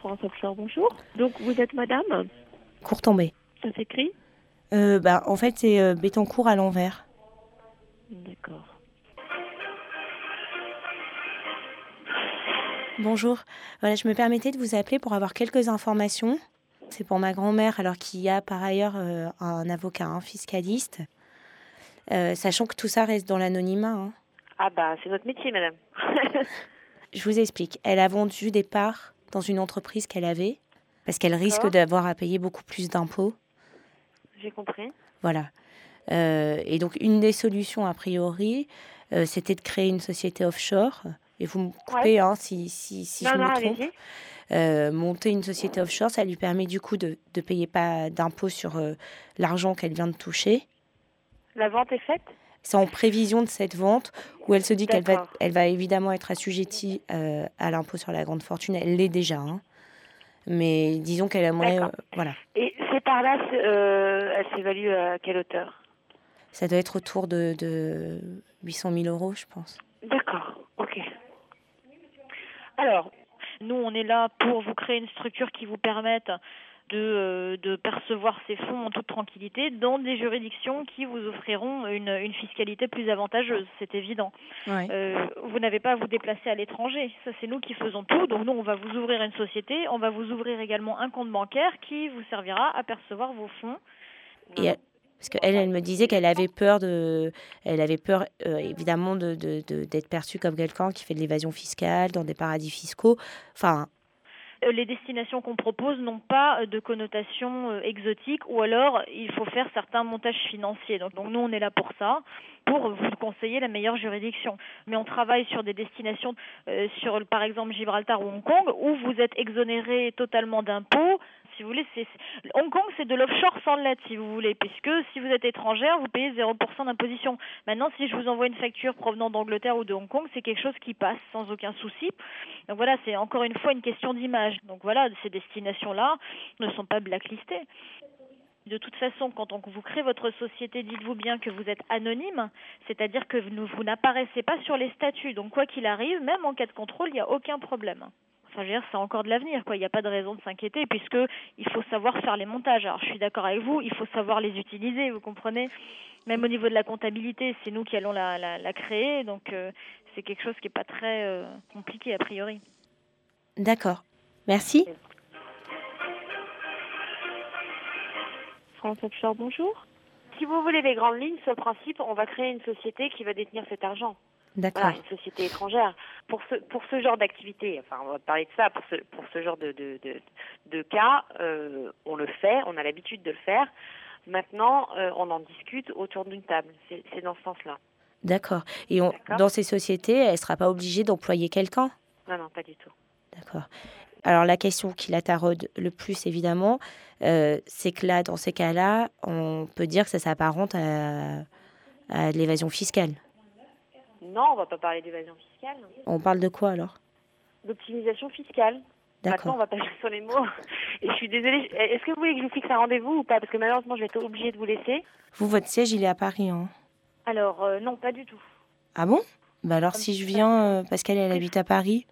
France Offshore, bonjour. Donc vous êtes madame Courtombé. Ça s'écrit Euh, bah, en fait, c'est euh, Bétoncourt à l'envers. D'accord. Bonjour. Voilà, je me permettais de vous appeler pour avoir quelques informations. C'est pour ma grand-mère, alors qu'il y a par ailleurs euh, un avocat, un fiscaliste. Euh, sachant que tout ça reste dans l'anonymat. hein. Ah bah c'est votre métier madame. Je vous explique. Elle a vendu des parts dans une entreprise qu'elle avait, parce qu'elle risque d'avoir à payer beaucoup plus d'impôts. J'ai compris. Voilà. Euh, et donc, une des solutions, a priori, euh, c'était de créer une société offshore. Et vous me coupez hein, si, si, si non, je non, me trompe. Euh, monter une société offshore, ça lui permet du coup de ne payer pas d'impôts sur l'argent qu'elle vient de toucher. La vente est faite? C'est en prévision de cette vente où elle se dit qu'elle va, elle va évidemment être assujettie euh, à l'impôt sur la grande fortune. Elle l'est déjà. hein. Mais disons qu'elle aimerait. D'accord. euh, voilà. Et ces parts-là, c'est, euh, elles s'évaluent à quelle hauteur? Ça doit être autour de, de 800 000 euros, je pense. D'accord, ok. Alors, nous, on est là pour vous créer une structure qui vous permette de, euh, de percevoir ces fonds en toute tranquillité dans des juridictions qui vous offriront une, une fiscalité plus avantageuse, c'est évident. Euh, vous n'avez pas à vous déplacer à l'étranger. Ça, c'est nous qui faisons tout. Donc, nous, on va vous ouvrir une société. On va vous ouvrir également un compte bancaire qui vous servira à percevoir vos fonds. Et elle- parce qu'elle, elle me disait qu'elle avait peur de, elle avait peur euh, évidemment de, d'être perçue comme quelqu'un qui fait de l'évasion fiscale dans des paradis fiscaux. Enfin, Les destinations qu'on propose n'ont pas euh, de connotation euh, exotique ou alors il faut faire certains montages financiers. Donc, donc nous, on est là pour ça, pour vous conseiller la meilleure juridiction. Mais on travaille sur des destinations, euh, sur par exemple Gibraltar ou Hong Kong, où vous êtes exonéré totalement d'impôts. Si vous voulez, Hong Kong, c'est de l'offshore sans lettre, si vous voulez, puisque si vous êtes étrangère, vous payez 0% d'imposition. Maintenant, si je vous envoie une facture provenant d'Angleterre ou de Hong Kong, c'est quelque chose qui passe sans aucun souci. Donc voilà, c'est encore une fois une question d'image. Donc voilà, ces destinations-là ne sont pas blacklistées. De toute façon, quand on vous crée votre société, dites-vous bien que vous êtes anonyme, c'est-à-dire que vous n'apparaissez pas sur les statuts. Donc quoi qu'il arrive, même en cas de contrôle, il n'y a aucun problème. Enfin, je veux dire, c'est encore de l'avenir, quoi. Il n'y a pas de raison de s'inquiéter, puisque il faut savoir faire les montages. Alors, je suis d'accord avec vous, il faut savoir les utiliser, vous comprenez? Même au niveau de la comptabilité, c'est nous qui allons la, la, la créer, donc euh, c'est quelque chose qui n'est pas très euh, compliqué a priori. d'accord. Merci. France Offshore, bonjour. Si vous voulez les grandes lignes, le principe, on va créer une société qui va détenir cet argent. D'accord. Voilà, une société étrangère. Pour ce, pour ce genre d'activité, enfin, on va parler de ça, pour ce, pour ce genre de, de, de, de cas, euh, on le fait, on a l'habitude de le faire. Maintenant, euh, on en discute autour d'une table. C'est dans ce sens-là. D'accord. Et on, dans ces sociétés, elle ne sera pas obligée d'employer quelqu'un? Non, non, pas du tout. D'accord. Alors la question qui la taraude le plus, évidemment, euh, c'est que là, dans ces cas-là, on peut dire que ça s'apparente à, à de l'évasion fiscale. Non, on va pas parler d'évasion fiscale, On parle de quoi alors? D'optimisation fiscale. Maintenant, on va pas jouer sur les mots. Et je suis désolée. Est-ce que vous voulez que je vous fixe un rendez-vous ou pas? Parce que malheureusement, je vais être obligée de vous laisser. Vous, votre siège, il est à Paris, hein Alors, euh, non, pas du tout. Ah bon? Bah alors si je viens, euh, qu'elle, elle habite à Paris.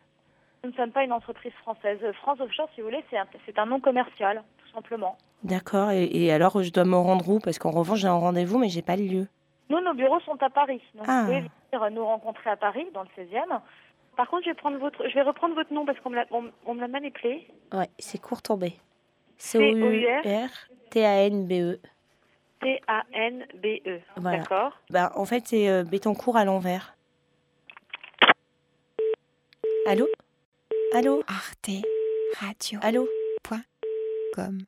Nous ne sommes pas une entreprise française. Euh, France Offshore, si vous voulez, c'est un, c'est un nom commercial, tout simplement. D'accord. Et, et alors, je dois me rendre où? Parce qu'en revanche, j'ai un rendez-vous, mais j'ai pas le lieu. Nous, nos bureaux sont à Paris. Donc, Ah. vous pouvez venir nous rencontrer à Paris, dans le 16e. Par contre, je vais, prendre votre, je vais reprendre votre nom parce qu'on me l'a écrit. Ouais, c'est Courtombé. C-O-U-R. C-O-U-R-T-A-N-B-E. T-A-N-B-E. Voilà. E. D'accord. Bah, en fait, c'est euh, Bétoncourt à l'envers. Allô? Allô? Arte Radio. Allô Com.